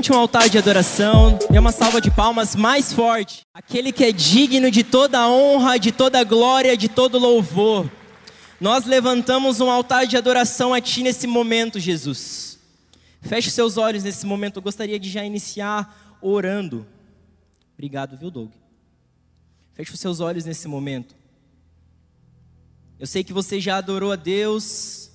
Levante um altar de adoração, dê uma salva de palmas mais forte. Aquele que é digno de toda honra, de toda glória, de todo louvor. Nós levantamos um altar de adoração a Ti nesse momento, Jesus. Feche seus olhos nesse momento. Eu gostaria de já iniciar orando. Obrigado, viu, Doug? Feche os seus olhos nesse momento. Eu sei que você já adorou a Deus.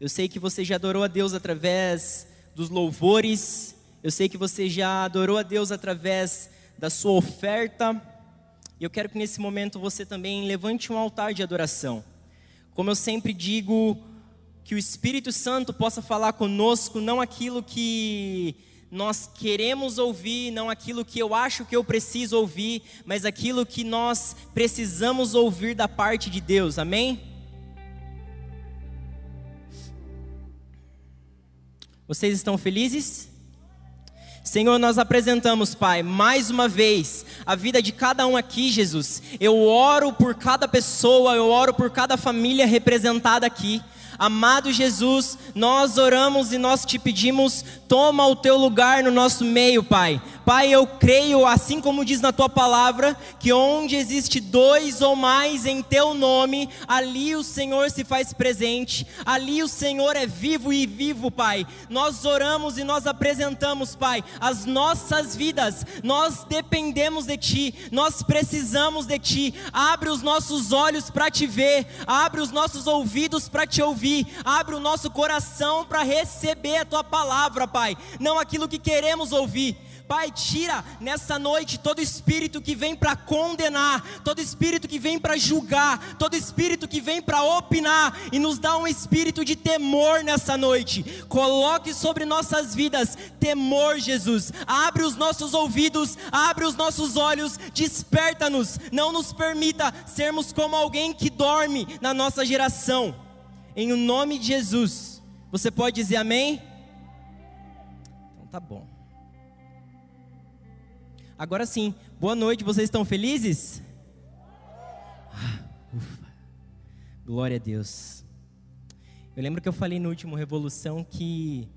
Eu sei que você já adorou a Deus através dos louvores. Eu sei que você já adorou a Deus através da sua oferta. E eu quero que nesse momento você também levante um altar de adoração. Como eu sempre digo, que o Espírito Santo possa falar conosco, não aquilo que nós queremos ouvir, não aquilo que eu acho que eu preciso ouvir, mas aquilo que nós precisamos ouvir da parte de Deus, amém? Vocês estão felizes? Senhor, nós apresentamos, Pai, mais uma vez a vida de cada um aqui, Jesus. Eu oro por cada pessoa, eu oro por cada família representada aqui. Amado Jesus, nós oramos e nós te pedimos, toma o teu lugar no nosso meio, Pai. Pai, eu creio, assim como diz na tua palavra, que onde existe dois ou mais em teu nome, ali o Senhor se faz presente, ali o Senhor é vivo e vivo, Pai. Nós oramos e nós apresentamos, Pai, as nossas vidas, nós dependemos de Ti, nós precisamos de Ti. Abre os nossos olhos para te ver, abre os nossos ouvidos para te ouvir, abre o nosso coração para receber a Tua palavra, Pai, não aquilo que queremos ouvir Pai, tira nessa noite todo espírito que vem para condenar, todo espírito que vem para julgar, todo espírito que vem para opinar e nos dá um espírito de temor nessa noite. Coloque sobre nossas vidas temor, Jesus. Abre os nossos ouvidos, abre os nossos olhos, desperta-nos. Não nos permita sermos como alguém que dorme na nossa geração. Em o nome de Jesus. Você pode dizer amém? Então tá bom. Agora sim, boa noite, vocês estão felizes? Ah, ufa. Glória a Deus. Eu lembro que eu falei no último Revolução que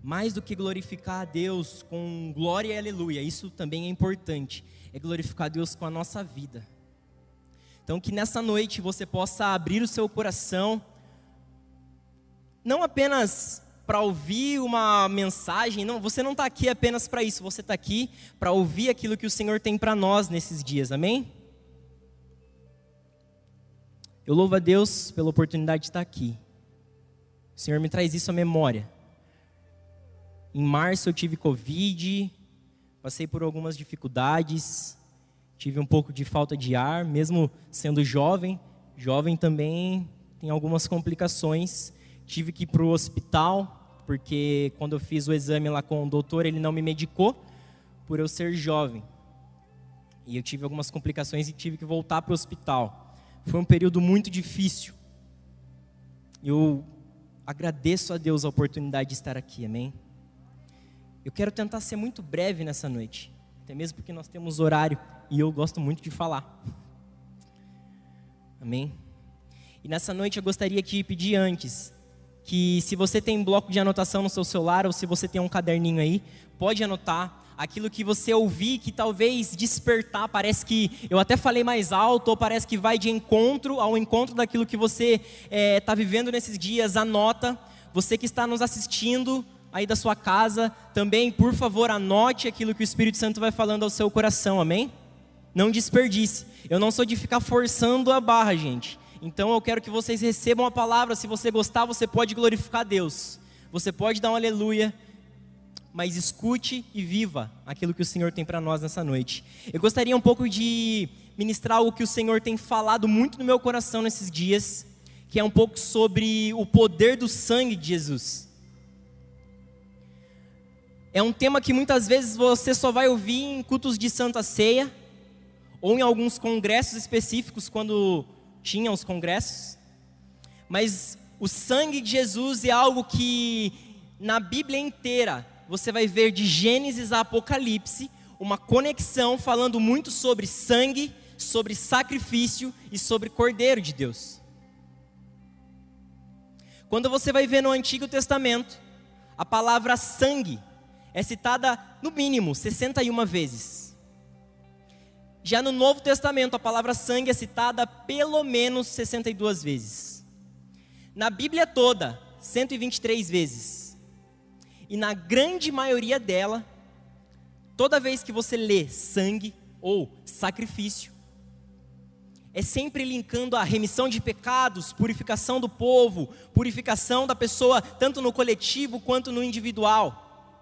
mais do que glorificar a Deus com glória e aleluia, isso também é importante, é glorificar a Deus com a nossa vida. Então, que nessa noite você possa abrir o seu coração, não apenas para ouvir uma mensagem. Não, você não está aqui apenas para isso. Você está aqui para ouvir aquilo que o Senhor tem para nós nesses dias. Amém? Eu louvo a Deus pela oportunidade de estar aqui. O Senhor me traz isso à memória. Em março eu tive Covid, passei por algumas dificuldades, tive um pouco de falta de ar, mesmo sendo jovem. Jovem também tem algumas complicações. Tive que ir para o hospital, porque quando eu fiz o exame lá com o doutor, ele não me medicou, por eu ser jovem. E eu tive algumas complicações e tive que voltar para o hospital. Foi um período muito difícil. Eu agradeço a Deus a oportunidade de estar aqui, amém? Eu quero tentar ser muito breve nessa noite, até mesmo porque nós temos horário e eu gosto muito de falar. Amém? E nessa noite eu gostaria de pedir antes que se você tem bloco de anotação no seu celular ou se você tem um caderninho aí, pode anotar aquilo que você ouvir que talvez despertar, parece que eu até falei mais alto ou parece que vai de encontro ao encontro daquilo que você está é, tá vivendo nesses dias, anota. Você que está nos assistindo aí da sua casa, também, por favor, anote aquilo que o Espírito Santo vai falando ao seu coração, amém? Não desperdice. Eu não sou de ficar forçando a barra, gente. Então eu quero que vocês recebam a palavra. Se você gostar, você pode glorificar Deus. Você pode dar um aleluia. Mas escute e viva aquilo que o Senhor tem para nós nessa noite. Eu gostaria um pouco de ministrar algo que o Senhor tem falado muito no meu coração nesses dias, que é um pouco sobre o poder do sangue de Jesus. É um tema que muitas vezes você só vai ouvir em cultos de Santa Ceia, ou em alguns congressos específicos, quando tinha os congressos, mas o sangue de Jesus é algo que na Bíblia inteira você vai ver de Gênesis a Apocalipse uma conexão falando muito sobre sangue, sobre sacrifício e sobre Cordeiro de Deus. Quando você vai ver no Antigo Testamento, a palavra sangue, é citada no mínimo 61 vezes. Já no Novo Testamento, a palavra sangue é citada pelo menos 62 vezes. Na Bíblia toda, 123 vezes. E na grande maioria dela, toda vez que você lê sangue ou sacrifício, é sempre linkando a remissão de pecados, purificação do povo, purificação da pessoa, tanto no coletivo quanto no individual.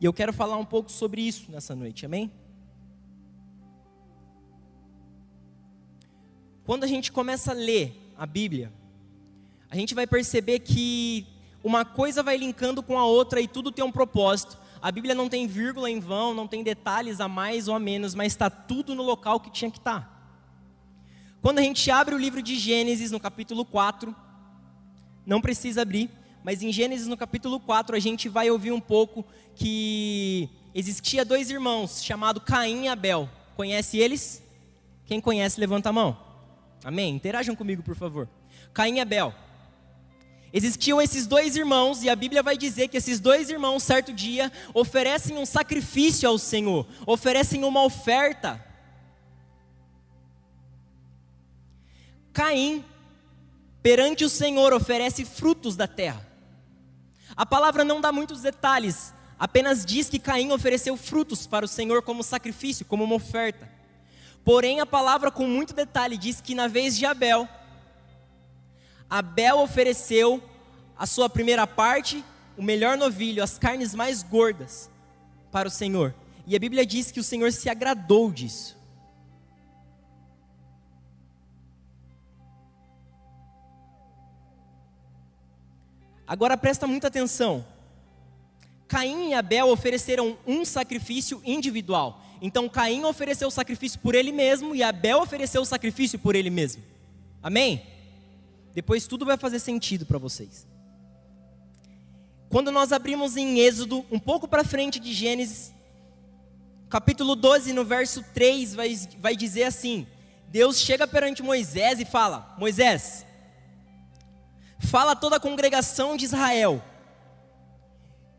E eu quero falar um pouco sobre isso nessa noite, amém? Quando a gente começa a ler a Bíblia, a gente vai perceber que uma coisa vai linkando com a outra e tudo tem um propósito. A Bíblia não tem vírgula em vão, não tem detalhes a mais ou a menos, mas está tudo no local que tinha que estar. Tá. Quando a gente abre o livro de Gênesis, no capítulo 4, não precisa abrir, mas em Gênesis, no capítulo 4, a gente vai ouvir um pouco que existia dois irmãos, chamados Caim e Abel. Conhece eles? Quem conhece, levanta a mão. Amém? Interajam comigo, por favor. Caim e Abel. Existiam esses dois irmãos, e a Bíblia vai dizer que esses dois irmãos, certo dia, oferecem um sacrifício ao Senhor, oferecem uma oferta. Caim, perante o Senhor, oferece frutos da terra. A palavra não dá muitos detalhes, apenas diz que Caim ofereceu frutos para o Senhor como sacrifício, como uma oferta. Porém, a palavra com muito detalhe diz que na vez de Abel, Abel ofereceu a sua primeira parte, o melhor novilho, as carnes mais gordas, para o Senhor. E a Bíblia diz que o Senhor se agradou disso. Agora presta muita atenção. Caim e Abel ofereceram um sacrifício individual. Então Caim ofereceu o sacrifício por ele mesmo e Abel ofereceu o sacrifício por ele mesmo. Amém? Depois tudo vai fazer sentido para vocês. Quando nós abrimos em Êxodo, um pouco para frente de Gênesis, capítulo 12, no verso 3, vai, vai dizer assim: Deus chega perante Moisés e fala: Moisés, fala a toda a congregação de Israel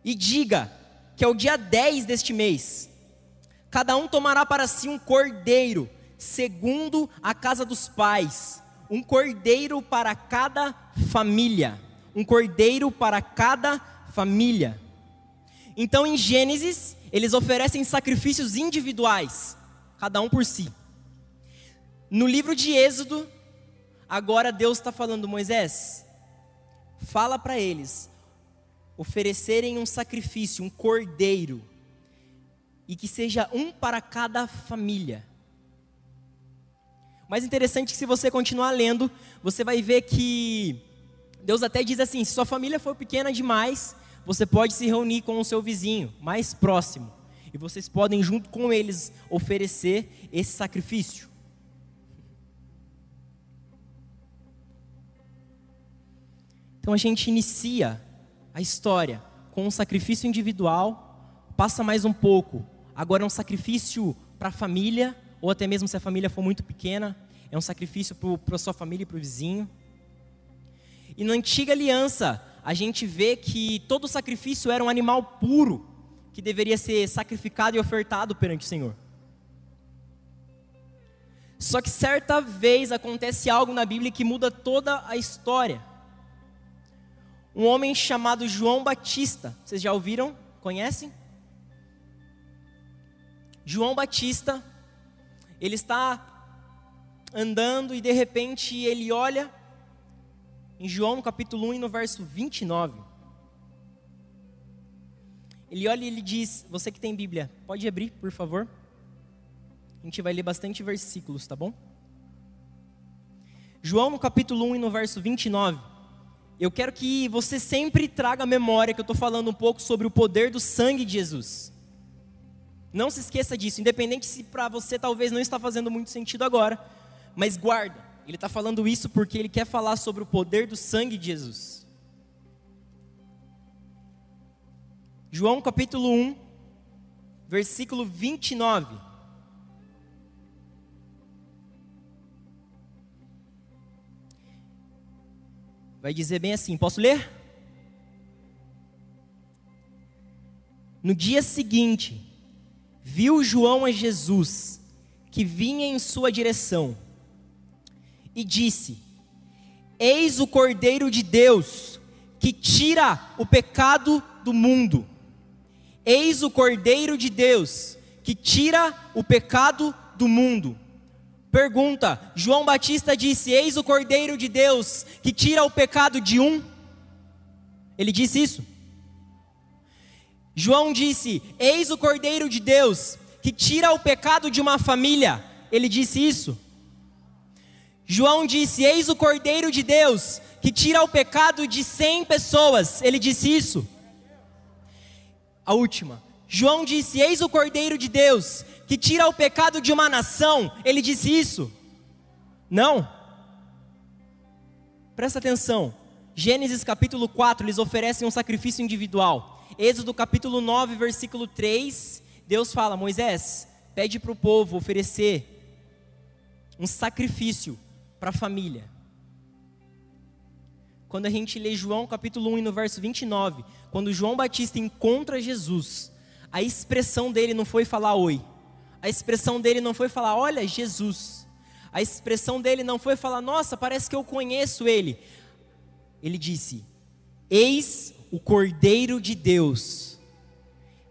e diga que é o dia 10 deste mês, cada um tomará para si um cordeiro, segundo a casa dos pais um cordeiro para cada família. Um cordeiro para cada família. Então em Gênesis, eles oferecem sacrifícios individuais, cada um por si. No livro de Êxodo, agora Deus está falando, Moisés, fala para eles oferecerem um sacrifício, um cordeiro, e que seja um para cada família. Mais interessante que se você continuar lendo, você vai ver que Deus até diz assim: se sua família for pequena demais, você pode se reunir com o seu vizinho mais próximo. E vocês podem, junto com eles, oferecer esse sacrifício. Então a gente inicia a história com um sacrifício individual, passa mais um pouco, agora é um sacrifício para a família, ou até mesmo se a família for muito pequena, é um sacrifício para a sua família e para o vizinho. E na antiga aliança, a gente vê que todo sacrifício era um animal puro, que deveria ser sacrificado e ofertado perante o Senhor. Só que certa vez acontece algo na Bíblia que muda toda a história. Um homem chamado João Batista, vocês já ouviram? Conhecem? João Batista ele está andando e de repente ele olha em João no capítulo 1 e no verso 29. Ele olha e ele diz: Você que tem Bíblia, pode abrir, por favor? A gente vai ler bastante versículos, tá bom? João no capítulo 1 e no verso 29. Eu quero que você sempre traga a memória que eu estou falando um pouco sobre o poder do sangue de Jesus. Não se esqueça disso, independente se para você talvez não está fazendo muito sentido agora, mas guarda, ele está falando isso porque ele quer falar sobre o poder do sangue de Jesus. João capítulo 1, versículo 29. Vai dizer bem assim, posso ler? No dia seguinte, viu João a Jesus, que vinha em sua direção, e disse: Eis o Cordeiro de Deus, que tira o pecado do mundo. Eis o Cordeiro de Deus, que tira o pecado do mundo. Pergunta: João Batista disse: Eis o Cordeiro de Deus, que tira o pecado de um. Ele disse isso? João disse: Eis o Cordeiro de Deus que tira o pecado de uma família. Ele disse isso. João disse: Eis o Cordeiro de Deus que tira o pecado de cem pessoas. Ele disse isso. A última. João disse: Eis o Cordeiro de Deus que tira o pecado de uma nação. Ele disse isso. Não. Presta atenção. Gênesis capítulo 4, eles oferecem um sacrifício individual. Êxodo capítulo 9, versículo 3, Deus fala: Moisés, pede para o povo oferecer um sacrifício para a família. Quando a gente lê João capítulo 1 no verso 29, quando João Batista encontra Jesus, a expressão dele não foi falar oi. A expressão dele não foi falar, olha, Jesus. A expressão dele não foi falar, nossa, parece que eu conheço ele. Ele disse: Eis o Cordeiro de Deus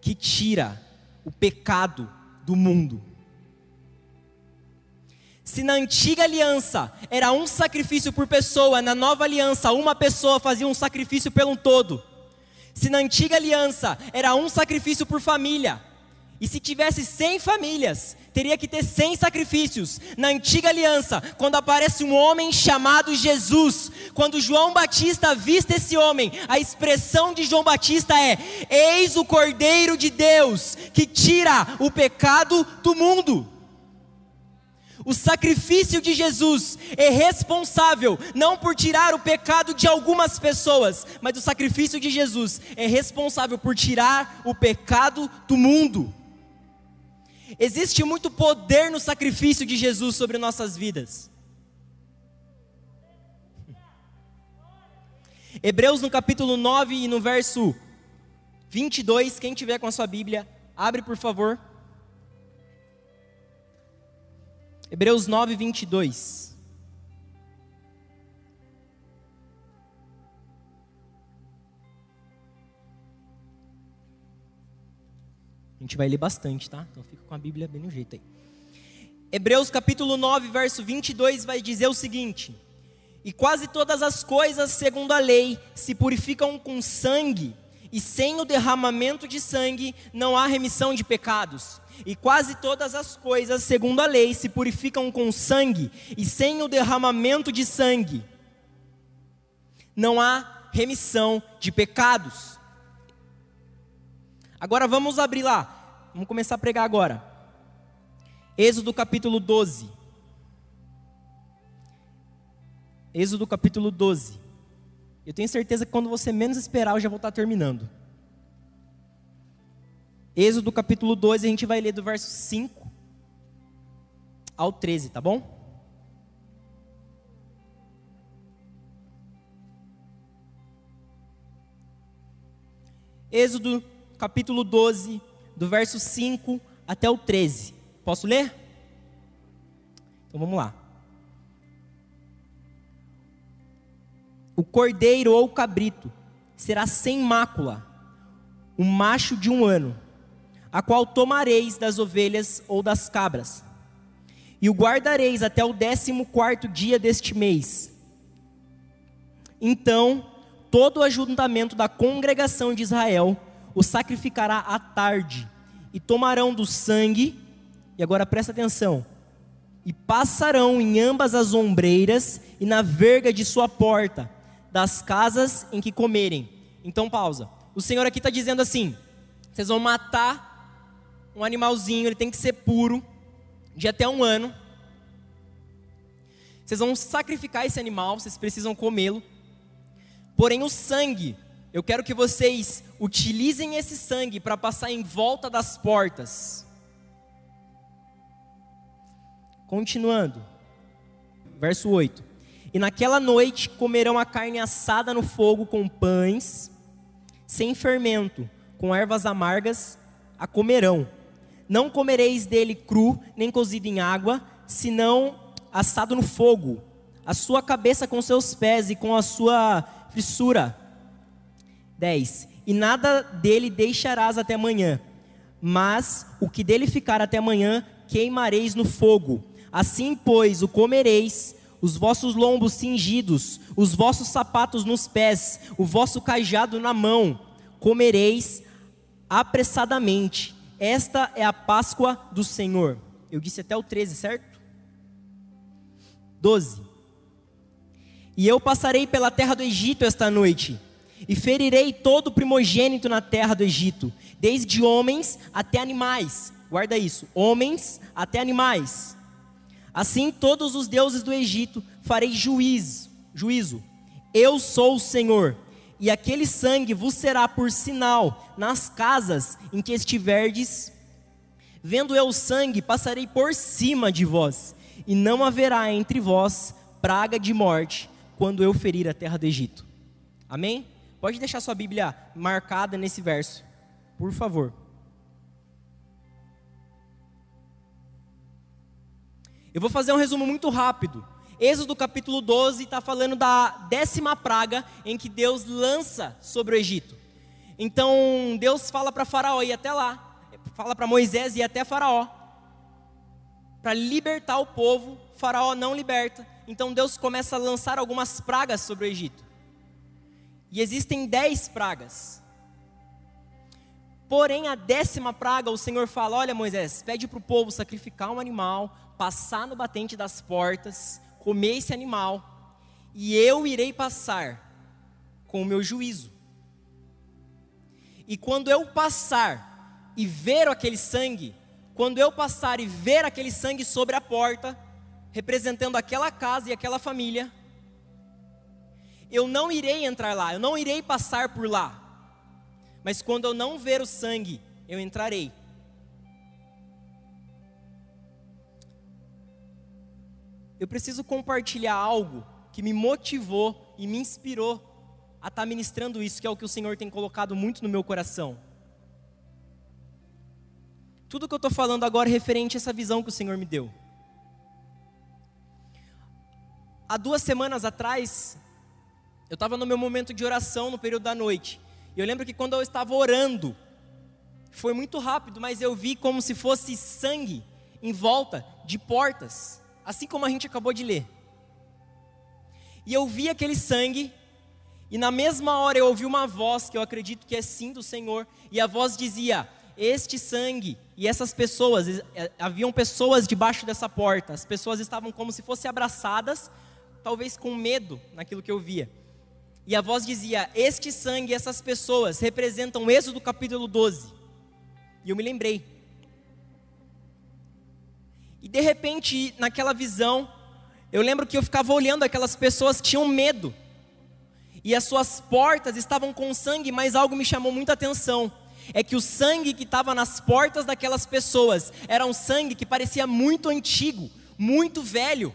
que tira o pecado do mundo. Se na antiga aliança era um sacrifício por pessoa, na nova aliança uma pessoa fazia um sacrifício pelo todo. Se na antiga aliança era um sacrifício por família, e se tivesse 100 famílias, teria que ter 100 sacrifícios. Na antiga aliança, quando aparece um homem chamado Jesus, quando João Batista vista esse homem, a expressão de João Batista é: Eis o Cordeiro de Deus que tira o pecado do mundo. O sacrifício de Jesus é responsável não por tirar o pecado de algumas pessoas, mas o sacrifício de Jesus é responsável por tirar o pecado do mundo. Existe muito poder no sacrifício de Jesus sobre nossas vidas. Hebreus no capítulo 9 e no verso 22, quem tiver com a sua Bíblia, abre por favor. Hebreus 9, 22. Gente vai ler bastante, tá? Então fica com a Bíblia bem no jeito aí. Hebreus capítulo 9, verso 22 vai dizer o seguinte: E quase todas as coisas, segundo a lei, se purificam com sangue, e sem o derramamento de sangue não há remissão de pecados. E quase todas as coisas, segundo a lei, se purificam com sangue, e sem o derramamento de sangue não há remissão de pecados. Agora vamos abrir lá. Vamos começar a pregar agora. Êxodo capítulo 12. Êxodo capítulo 12. Eu tenho certeza que quando você menos esperar, eu já vou estar terminando. Êxodo capítulo 12, a gente vai ler do verso 5 ao 13, tá bom? Êxodo capítulo 12, do verso 5 até o 13. Posso ler? Então vamos lá. O cordeiro ou cabrito será sem mácula, o macho de um ano, a qual tomareis das ovelhas ou das cabras, e o guardareis até o décimo quarto dia deste mês. Então, todo o ajuntamento da congregação de Israel o sacrificará à tarde, e tomarão do sangue, e agora presta atenção, e passarão em ambas as ombreiras e na verga de sua porta, das casas em que comerem. Então, pausa. O Senhor aqui está dizendo assim: vocês vão matar um animalzinho, ele tem que ser puro, de até um ano. Vocês vão sacrificar esse animal, vocês precisam comê-lo. Porém, o sangue eu quero que vocês utilizem esse sangue para passar em volta das portas. Continuando, verso 8: E naquela noite comerão a carne assada no fogo com pães, sem fermento, com ervas amargas a comerão. Não comereis dele cru, nem cozido em água, senão assado no fogo. A sua cabeça com seus pés e com a sua fissura. 10. E nada dele deixarás até amanhã, mas o que dele ficar até amanhã queimareis no fogo. Assim, pois, o comereis, os vossos lombos cingidos, os vossos sapatos nos pés, o vosso cajado na mão, comereis apressadamente. Esta é a Páscoa do Senhor. Eu disse até o 13, certo? 12. E eu passarei pela terra do Egito esta noite, e ferirei todo primogênito na terra do Egito, desde homens até animais. Guarda isso: homens até animais. Assim, todos os deuses do Egito farei juízo, juízo. Eu sou o Senhor, e aquele sangue vos será por sinal nas casas em que estiverdes. Vendo eu o sangue, passarei por cima de vós, e não haverá entre vós praga de morte, quando eu ferir a terra do Egito. Amém? Pode deixar sua Bíblia marcada nesse verso, por favor. Eu vou fazer um resumo muito rápido. Êxodo capítulo 12 está falando da décima praga em que Deus lança sobre o Egito. Então Deus fala para Faraó ir até lá, fala para Moisés ir até Faraó, para libertar o povo. Faraó não liberta, então Deus começa a lançar algumas pragas sobre o Egito. E existem dez pragas. Porém, a décima praga, o Senhor fala: Olha, Moisés, pede para o povo sacrificar um animal, passar no batente das portas, comer esse animal, e eu irei passar com o meu juízo. E quando eu passar e ver aquele sangue, quando eu passar e ver aquele sangue sobre a porta, representando aquela casa e aquela família, eu não irei entrar lá, eu não irei passar por lá. Mas quando eu não ver o sangue, eu entrarei. eu preciso compartilhar algo que me motivou e me inspirou a estar tá ministrando isso, que é o que o Senhor tem colocado muito no meu coração. Tudo que eu estou falando agora é referente a essa visão que o Senhor me deu. Há duas semanas atrás, eu estava no meu momento de oração no período da noite. E eu lembro que quando eu estava orando, foi muito rápido, mas eu vi como se fosse sangue em volta de portas assim como a gente acabou de ler. E eu vi aquele sangue, e na mesma hora eu ouvi uma voz, que eu acredito que é sim do Senhor, e a voz dizia: Este sangue, e essas pessoas, é, haviam pessoas debaixo dessa porta, as pessoas estavam como se fossem abraçadas, talvez com medo naquilo que eu via. E a voz dizia: Este sangue, essas pessoas representam o Êxodo capítulo 12. E eu me lembrei e de repente, naquela visão, eu lembro que eu ficava olhando aquelas pessoas que tinham medo. E as suas portas estavam com sangue, mas algo me chamou muita atenção. É que o sangue que estava nas portas daquelas pessoas era um sangue que parecia muito antigo, muito velho.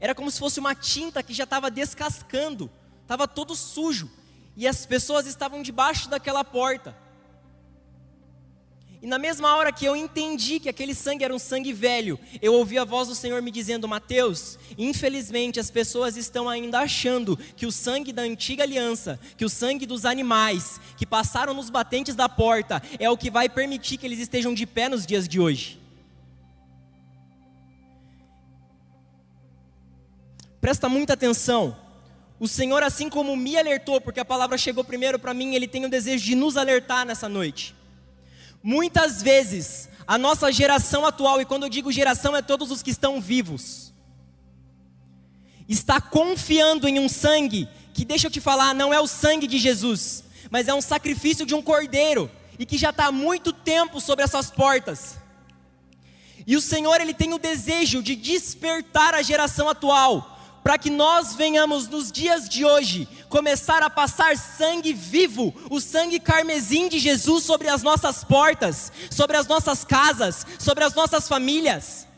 Era como se fosse uma tinta que já estava descascando, estava todo sujo. E as pessoas estavam debaixo daquela porta. E na mesma hora que eu entendi que aquele sangue era um sangue velho, eu ouvi a voz do Senhor me dizendo: Mateus, infelizmente as pessoas estão ainda achando que o sangue da antiga aliança, que o sangue dos animais que passaram nos batentes da porta, é o que vai permitir que eles estejam de pé nos dias de hoje. Presta muita atenção. O Senhor, assim como me alertou, porque a palavra chegou primeiro para mim, Ele tem o desejo de nos alertar nessa noite. Muitas vezes, a nossa geração atual, e quando eu digo geração, é todos os que estão vivos, está confiando em um sangue que, deixa eu te falar, não é o sangue de Jesus, mas é um sacrifício de um cordeiro, e que já está há muito tempo sobre as suas portas. E o Senhor, Ele tem o desejo de despertar a geração atual, para que nós venhamos nos dias de hoje começar a passar sangue vivo, o sangue carmesim de Jesus sobre as nossas portas, sobre as nossas casas, sobre as nossas famílias.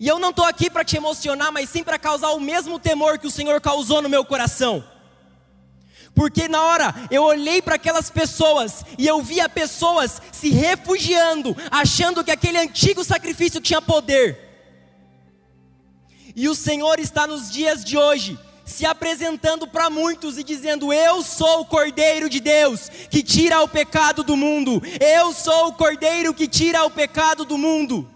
E eu não estou aqui para te emocionar, mas sim para causar o mesmo temor que o Senhor causou no meu coração. Porque na hora eu olhei para aquelas pessoas e eu via pessoas se refugiando, achando que aquele antigo sacrifício tinha poder. E o Senhor está nos dias de hoje se apresentando para muitos e dizendo: Eu sou o Cordeiro de Deus que tira o pecado do mundo. Eu sou o Cordeiro que tira o pecado do mundo.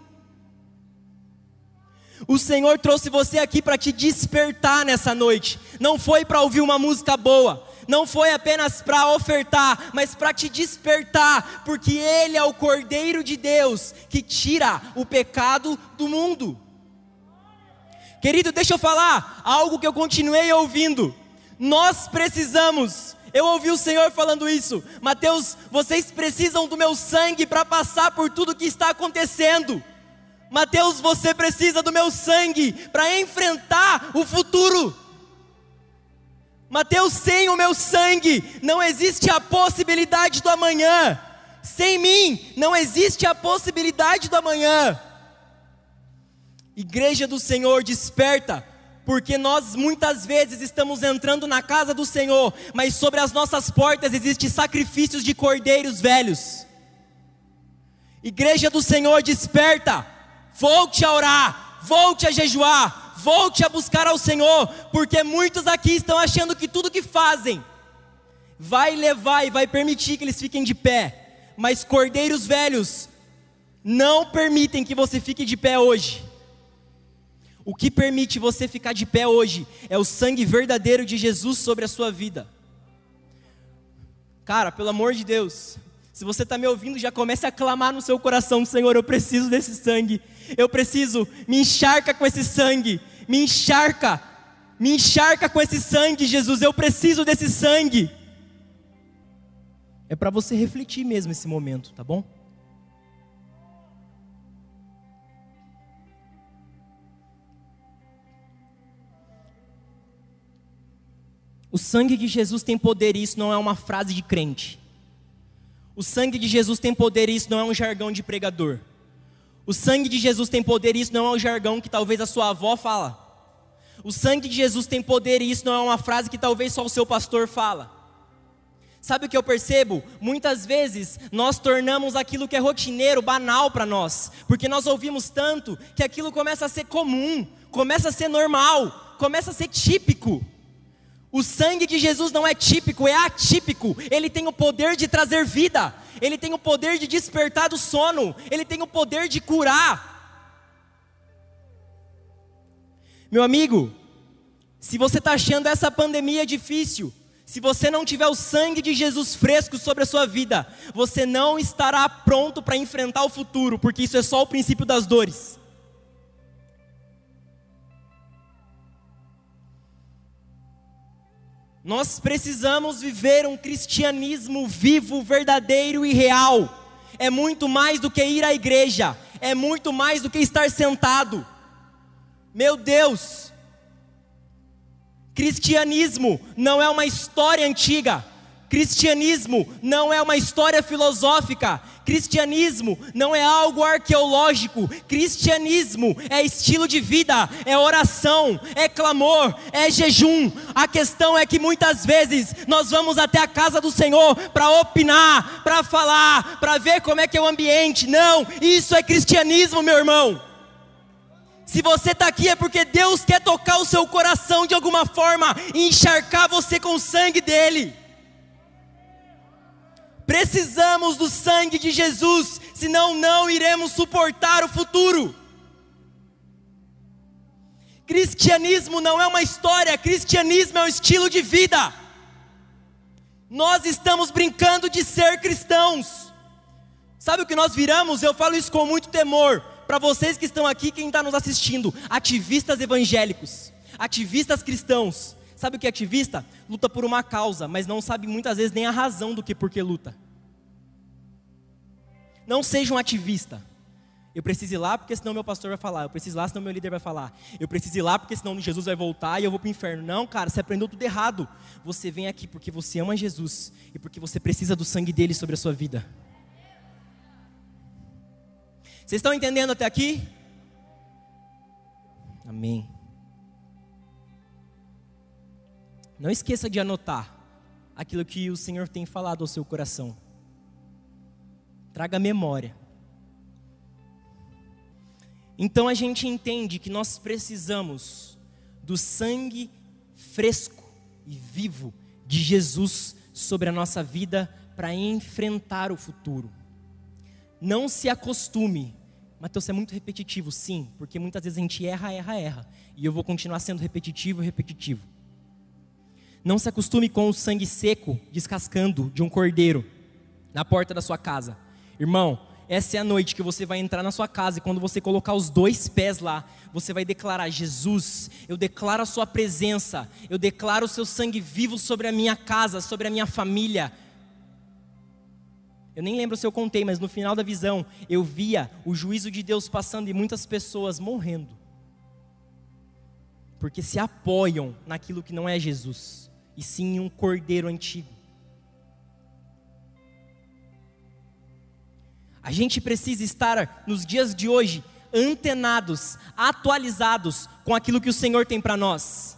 O Senhor trouxe você aqui para te despertar nessa noite. Não foi para ouvir uma música boa, não foi apenas para ofertar, mas para te despertar, porque Ele é o Cordeiro de Deus que tira o pecado do mundo. Querido, deixa eu falar algo que eu continuei ouvindo. Nós precisamos, eu ouvi o Senhor falando isso, Mateus, vocês precisam do meu sangue para passar por tudo que está acontecendo. Mateus, você precisa do meu sangue para enfrentar o futuro. Mateus, sem o meu sangue não existe a possibilidade do amanhã. Sem mim não existe a possibilidade do amanhã. Igreja do Senhor, desperta, porque nós muitas vezes estamos entrando na casa do Senhor, mas sobre as nossas portas existem sacrifícios de cordeiros velhos. Igreja do Senhor, desperta, volte a orar, volte a jejuar, volte a buscar ao Senhor, porque muitos aqui estão achando que tudo que fazem vai levar e vai permitir que eles fiquem de pé, mas cordeiros velhos não permitem que você fique de pé hoje. O que permite você ficar de pé hoje é o sangue verdadeiro de Jesus sobre a sua vida. Cara, pelo amor de Deus, se você está me ouvindo, já comece a clamar no seu coração: Senhor, eu preciso desse sangue, eu preciso, me encharca com esse sangue, me encharca, me encharca com esse sangue, Jesus, eu preciso desse sangue. É para você refletir mesmo esse momento, tá bom? O sangue de Jesus tem poder, e isso não é uma frase de crente. O sangue de Jesus tem poder, e isso não é um jargão de pregador. O sangue de Jesus tem poder, e isso não é um jargão que talvez a sua avó fala. O sangue de Jesus tem poder, e isso não é uma frase que talvez só o seu pastor fala. Sabe o que eu percebo? Muitas vezes nós tornamos aquilo que é rotineiro banal para nós, porque nós ouvimos tanto que aquilo começa a ser comum, começa a ser normal, começa a ser típico. O sangue de Jesus não é típico, é atípico. Ele tem o poder de trazer vida, ele tem o poder de despertar do sono, ele tem o poder de curar. Meu amigo, se você está achando essa pandemia difícil, se você não tiver o sangue de Jesus fresco sobre a sua vida, você não estará pronto para enfrentar o futuro, porque isso é só o princípio das dores. Nós precisamos viver um cristianismo vivo, verdadeiro e real. É muito mais do que ir à igreja, é muito mais do que estar sentado. Meu Deus, cristianismo não é uma história antiga, Cristianismo não é uma história filosófica, cristianismo não é algo arqueológico, cristianismo é estilo de vida, é oração, é clamor, é jejum. A questão é que muitas vezes nós vamos até a casa do Senhor para opinar, para falar, para ver como é que é o ambiente. Não, isso é cristianismo, meu irmão. Se você está aqui é porque Deus quer tocar o seu coração de alguma forma e encharcar você com o sangue dele. Precisamos do sangue de Jesus, senão não iremos suportar o futuro. Cristianismo não é uma história, cristianismo é um estilo de vida. Nós estamos brincando de ser cristãos. Sabe o que nós viramos? Eu falo isso com muito temor. Para vocês que estão aqui, quem está nos assistindo, ativistas evangélicos, ativistas cristãos. Sabe o que é ativista? Luta por uma causa, mas não sabe muitas vezes nem a razão do que por que luta. Não seja um ativista. Eu preciso ir lá porque senão meu pastor vai falar. Eu preciso ir lá senão meu líder vai falar. Eu preciso ir lá porque senão Jesus vai voltar e eu vou para o inferno. Não, cara, você aprendeu tudo errado. Você vem aqui porque você ama Jesus e porque você precisa do sangue dele sobre a sua vida. Vocês estão entendendo até aqui? Amém. Não esqueça de anotar aquilo que o Senhor tem falado ao seu coração. Traga memória. Então a gente entende que nós precisamos do sangue fresco e vivo de Jesus sobre a nossa vida para enfrentar o futuro. Não se acostume. Mateus é muito repetitivo, sim, porque muitas vezes a gente erra, erra, erra. E eu vou continuar sendo repetitivo, repetitivo. Não se acostume com o sangue seco descascando de um cordeiro na porta da sua casa. Irmão, essa é a noite que você vai entrar na sua casa e quando você colocar os dois pés lá, você vai declarar: Jesus, eu declaro a Sua presença, eu declaro o Seu sangue vivo sobre a minha casa, sobre a minha família. Eu nem lembro se eu contei, mas no final da visão eu via o juízo de Deus passando e muitas pessoas morrendo, porque se apoiam naquilo que não é Jesus, e sim em um cordeiro antigo. A gente precisa estar nos dias de hoje antenados, atualizados com aquilo que o Senhor tem para nós.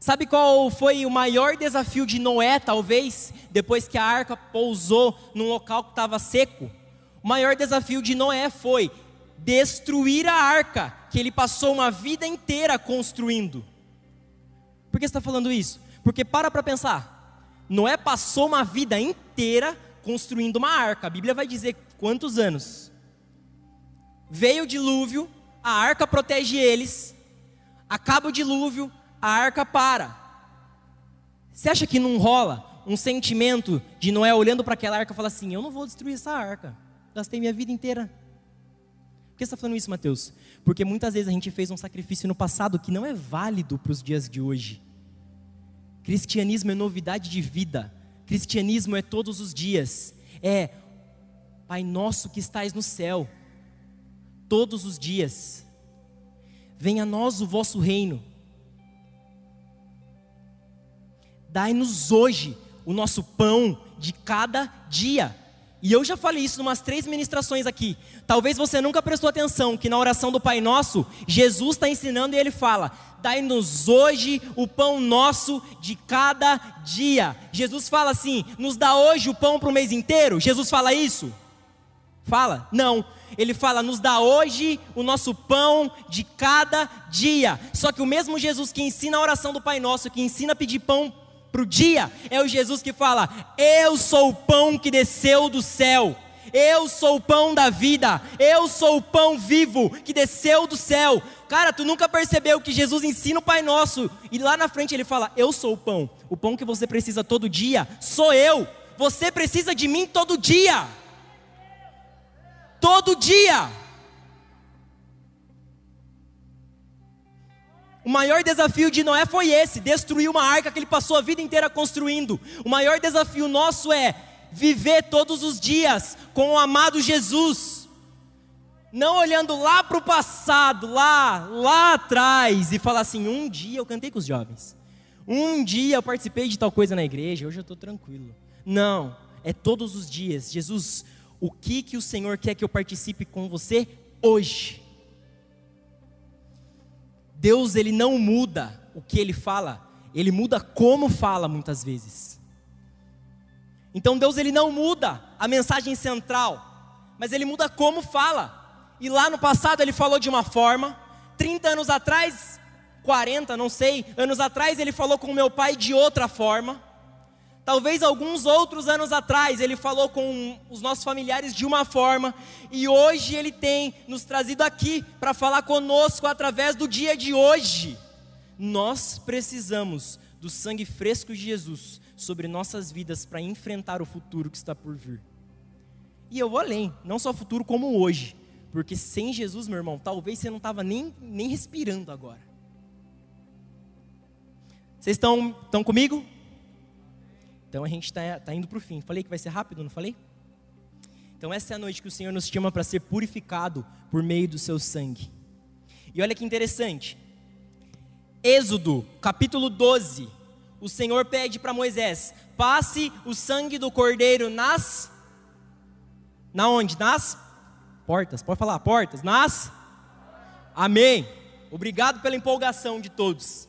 Sabe qual foi o maior desafio de Noé, talvez, depois que a arca pousou num local que estava seco? O maior desafio de Noé foi destruir a arca, que ele passou uma vida inteira construindo. Por que está falando isso? Porque para para pensar. Noé passou uma vida inteira construindo uma arca. A Bíblia vai dizer quantos anos? Veio o dilúvio, a arca protege eles, acaba o dilúvio, a arca para. Você acha que não rola um sentimento de Noé olhando para aquela arca e falar assim: Eu não vou destruir essa arca, gastei minha vida inteira. Por que você está falando isso, Mateus? Porque muitas vezes a gente fez um sacrifício no passado que não é válido para os dias de hoje. Cristianismo é novidade de vida, cristianismo é todos os dias, é Pai nosso que estais no céu, todos os dias. Venha a nós o vosso reino. Dai-nos hoje o nosso pão de cada dia. E eu já falei isso em umas três ministrações aqui. Talvez você nunca prestou atenção que na oração do Pai Nosso, Jesus está ensinando e ele fala: Dai-nos hoje o pão nosso de cada dia. Jesus fala assim: Nos dá hoje o pão para o mês inteiro? Jesus fala isso? Fala? Não. Ele fala: nos dá hoje o nosso pão de cada dia. Só que o mesmo Jesus que ensina a oração do Pai Nosso, que ensina a pedir pão para o dia, é o Jesus que fala: Eu sou o pão que desceu do céu. Eu sou o pão da vida. Eu sou o pão vivo que desceu do céu. Cara, tu nunca percebeu que Jesus ensina o Pai Nosso e lá na frente ele fala: Eu sou o pão. O pão que você precisa todo dia sou eu. Você precisa de mim todo dia todo dia. O maior desafio de Noé foi esse: destruir uma arca que ele passou a vida inteira construindo. O maior desafio nosso é viver todos os dias com o amado Jesus, não olhando lá para o passado, lá, lá atrás, e falar assim: um dia eu cantei com os jovens, um dia eu participei de tal coisa na igreja, hoje eu estou tranquilo. Não, é todos os dias. Jesus o que que o Senhor quer que eu participe com você hoje. Deus ele não muda o que ele fala, ele muda como fala muitas vezes. Então Deus ele não muda a mensagem central, mas ele muda como fala. E lá no passado ele falou de uma forma, 30 anos atrás, 40, não sei, anos atrás ele falou com meu pai de outra forma. Talvez alguns outros anos atrás ele falou com os nossos familiares de uma forma, e hoje ele tem nos trazido aqui para falar conosco através do dia de hoje. Nós precisamos do sangue fresco de Jesus sobre nossas vidas para enfrentar o futuro que está por vir. E eu vou além, não só futuro como hoje, porque sem Jesus, meu irmão, talvez você não estava nem, nem respirando agora. Vocês estão comigo? Então a gente está tá indo para o fim. Falei que vai ser rápido, não falei? Então essa é a noite que o Senhor nos chama para ser purificado por meio do seu sangue. E olha que interessante. Êxodo, capítulo 12. O Senhor pede para Moisés: passe o sangue do cordeiro nas. Na onde? Nas portas. Pode falar, portas. Nas. Amém. Obrigado pela empolgação de todos.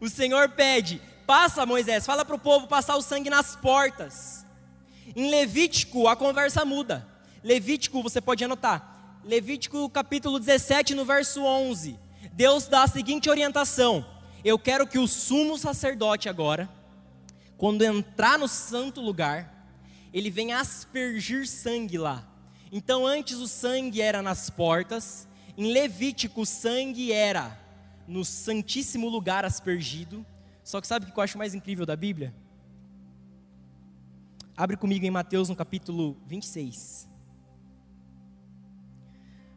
O Senhor pede: Passa, Moisés, fala para o povo passar o sangue nas portas. Em Levítico, a conversa muda. Levítico, você pode anotar. Levítico capítulo 17, no verso 11. Deus dá a seguinte orientação: Eu quero que o sumo sacerdote agora, quando entrar no santo lugar, ele venha aspergir sangue lá. Então, antes o sangue era nas portas, em Levítico o sangue era no santíssimo lugar aspergido só que sabe o que eu acho mais incrível da Bíblia? Abre comigo em Mateus no capítulo 26.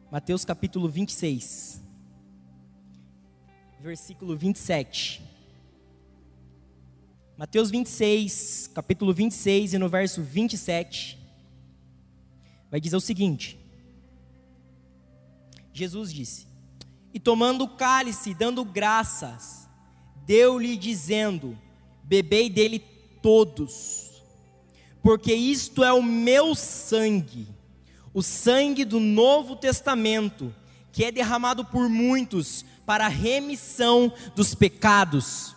Mateus capítulo 26, versículo 27. Mateus 26, capítulo 26 e no verso 27, vai dizer o seguinte: Jesus disse: E tomando o cálice, dando graças, deu-lhe dizendo: Bebei dele todos, porque isto é o meu sangue, o sangue do Novo Testamento, que é derramado por muitos para a remissão dos pecados.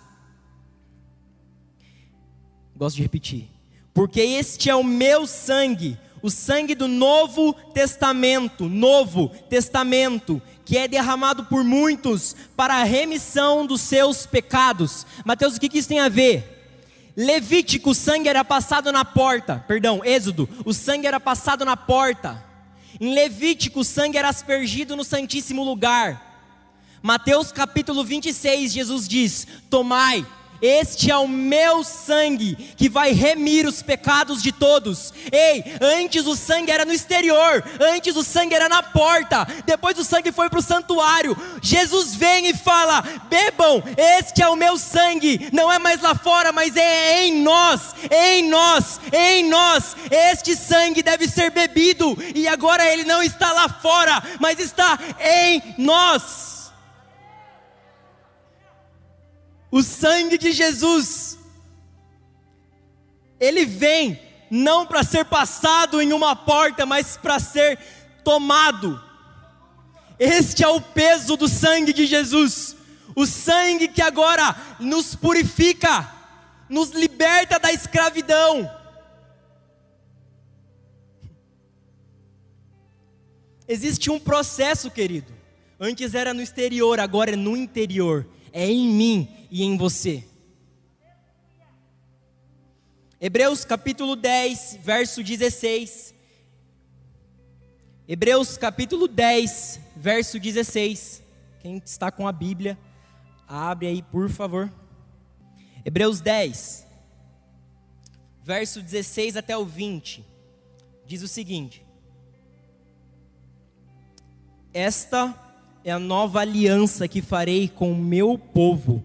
Gosto de repetir. Porque este é o meu sangue, o sangue do Novo Testamento, Novo Testamento, que é derramado por muitos para a remissão dos seus pecados. Mateus, o que, isso tem a ver? Levítico, o sangue era passado na porta, perdão, Êxodo, o sangue era passado na porta. Em Levítico, o sangue era aspergido no Santíssimo Lugar. Mateus capítulo 26, Jesus diz: Tomai, este é o meu sangue que vai remir os pecados de todos. Ei, antes o sangue era no exterior, antes o sangue era na porta, depois o sangue foi para o santuário. Jesus vem e fala: bebam, este é o meu sangue, não é mais lá fora, mas é em nós, em nós, em nós. Este sangue deve ser bebido, e agora ele não está lá fora, mas está em nós. O sangue de Jesus, ele vem não para ser passado em uma porta, mas para ser tomado. Este é o peso do sangue de Jesus, o sangue que agora nos purifica, nos liberta da escravidão. Existe um processo, querido. Antes era no exterior, agora é no interior é em mim e em você. Hebreus capítulo 10, verso 16. Hebreus capítulo 10, verso 16. Quem está com a Bíblia, abre aí, por favor. Hebreus 10, verso 16 até o 20. Diz o seguinte: Esta é a nova aliança que farei com o meu povo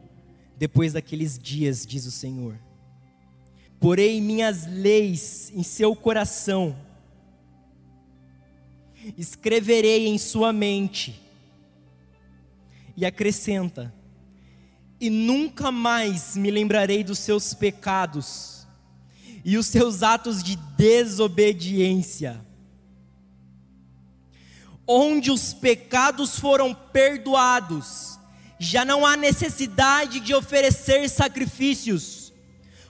depois daqueles dias, diz o Senhor. Porei minhas leis em seu coração, escreverei em sua mente, e acrescenta: e nunca mais me lembrarei dos seus pecados e os seus atos de desobediência onde os pecados foram perdoados, já não há necessidade de oferecer sacrifícios.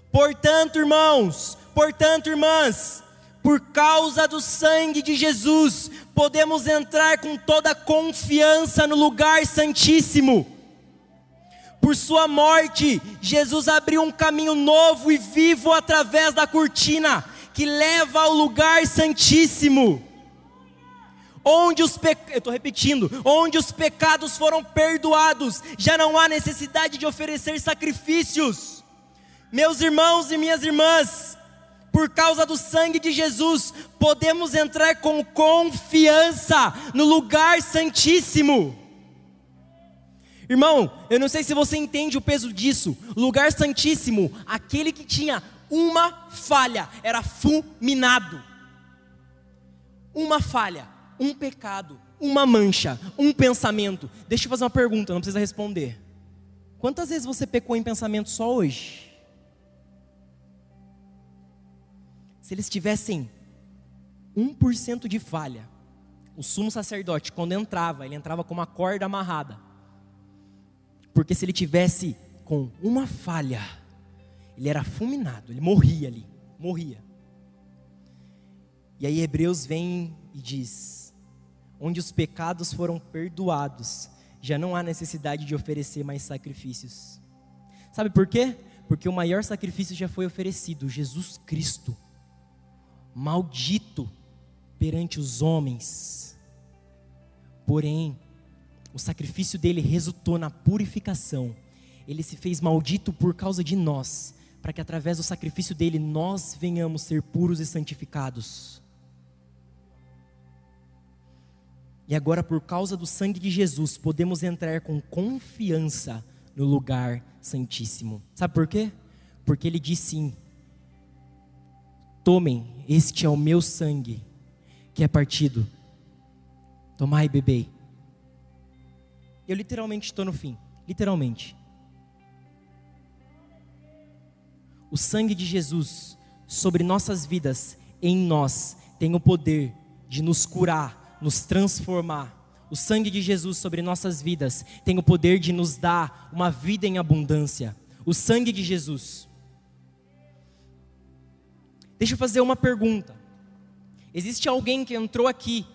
Portanto, irmãos, portanto, irmãs, por causa do sangue de Jesus, podemos entrar com toda confiança no lugar santíssimo. Por sua morte, Jesus abriu um caminho novo e vivo através da cortina que leva ao lugar santíssimo onde os pecados, eu estou repetindo, onde os pecados foram perdoados, já não há necessidade de oferecer sacrifícios. Meus irmãos e minhas irmãs, por causa do sangue de Jesus, podemos entrar com confiança no lugar santíssimo. Irmão, eu não sei se você entende o peso disso. Lugar santíssimo, aquele que tinha uma falha, era fulminado. Uma falha um pecado, uma mancha, um pensamento. Deixa eu fazer uma pergunta, não precisa responder. Quantas vezes você pecou em pensamento só hoje? Se eles tivessem 1% de falha, o sumo sacerdote, quando entrava, ele entrava com uma corda amarrada. Porque se ele tivesse com uma falha, Ele era fulminado, ele morria ali, morria. E aí Hebreus vem e diz: onde os pecados foram perdoados, já não há necessidade de oferecer mais sacrifícios. Sabe por quê? Porque o maior sacrifício já foi oferecido, Jesus Cristo. Maldito perante os homens. Porém, o sacrifício dele resultou na purificação. Ele se fez maldito por causa de nós, para que através do sacrifício dele nós venhamos ser puros e santificados. E agora, por causa do sangue de Jesus, podemos entrar com confiança no lugar santíssimo. Sabe por quê? Porque ele diz sim: Tomem, este é o meu sangue, que é partido. Tomai e bebei. Eu literalmente estou no fim. Literalmente. O sangue de Jesus sobre nossas vidas, em nós, tem o poder de nos curar, nos transformar. O sangue de Jesus sobre nossas vidas tem o poder de nos dar uma vida em abundância. O sangue de Jesus. Deixa eu fazer uma pergunta. Existe alguém que entrou aqui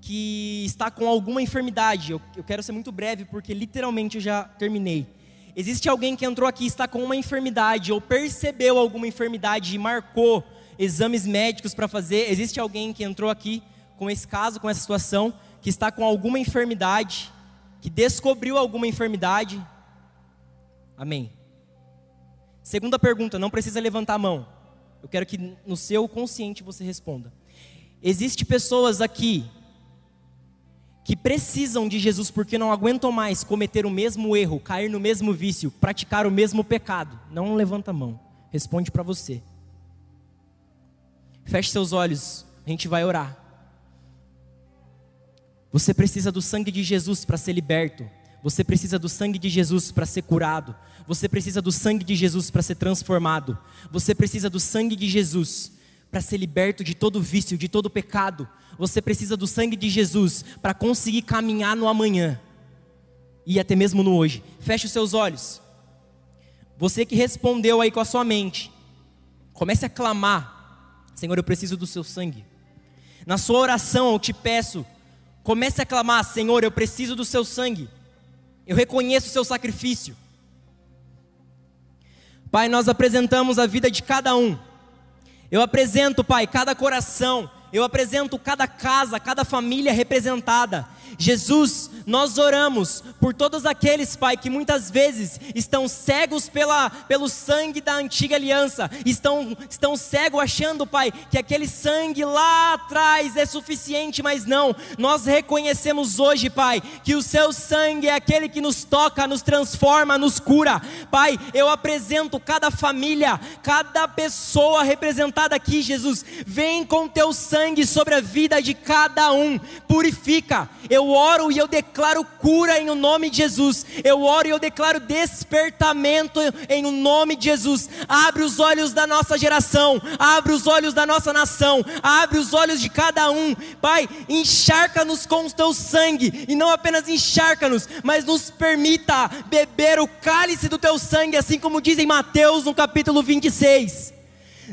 que está com alguma enfermidade? Eu, eu quero ser muito breve porque literalmente eu já terminei. Existe alguém que entrou aqui e está com uma enfermidade ou percebeu alguma enfermidade e marcou exames médicos para fazer? Existe alguém que entrou aqui com esse caso, com essa situação, que está com alguma enfermidade, que descobriu alguma enfermidade? Amém. Segunda pergunta, não precisa levantar a mão. Eu quero que no seu consciente você responda. Existem pessoas aqui que precisam de Jesus porque não aguentam mais cometer o mesmo erro, cair no mesmo vício, praticar o mesmo pecado. Não levanta a mão. Responde para você. Feche seus olhos, a gente vai orar. Você precisa do sangue de Jesus para ser liberto. Você precisa do sangue de Jesus para ser curado. Você precisa do sangue de Jesus para ser transformado. Você precisa do sangue de Jesus para ser liberto de todo vício, de todo pecado. Você precisa do sangue de Jesus para conseguir caminhar no amanhã e até mesmo no hoje. Feche os seus olhos. Você que respondeu aí com a sua mente, comece a clamar: Senhor, eu preciso do seu sangue. Na sua oração, eu te peço Comece a clamar: Senhor, eu preciso do seu sangue. Eu reconheço o seu sacrifício. Pai, nós apresentamos a vida de cada um. Eu apresento, Pai, cada coração. Eu apresento cada casa, cada família representada. Jesus, nós oramos por todos aqueles, Pai, que muitas vezes estão cegos pela, pelo sangue da antiga aliança, estão, estão cegos achando, Pai, que aquele sangue lá atrás é suficiente, mas não. Nós reconhecemos hoje, Pai, que o Seu sangue é aquele que nos toca, nos transforma, nos cura. Pai, eu apresento cada família, cada pessoa representada aqui, Jesus, vem com Teu sangue sobre a vida de cada um, purifica. Eu eu oro e eu declaro cura em o nome de Jesus. Eu oro e eu declaro despertamento em o nome de Jesus. Abre os olhos da nossa geração, abre os olhos da nossa nação, abre os olhos de cada um. Pai, encharca-nos com o teu sangue e não apenas encharca-nos, mas nos permita beber o cálice do teu sangue, assim como diz em Mateus no capítulo 26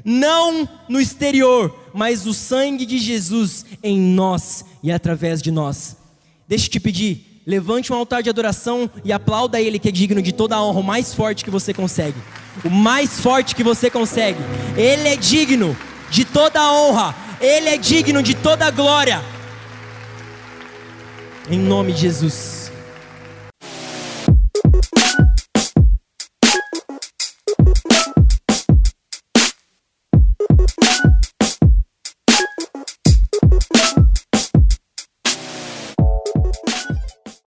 não no exterior, mas o sangue de Jesus em nós e através de nós. Deixa eu te pedir, levante um altar de adoração e aplauda Ele que é digno de toda a honra, o mais forte que você consegue. O mais forte que você consegue. Ele é digno de toda a honra. Ele é digno de toda a glória. Em nome de Jesus.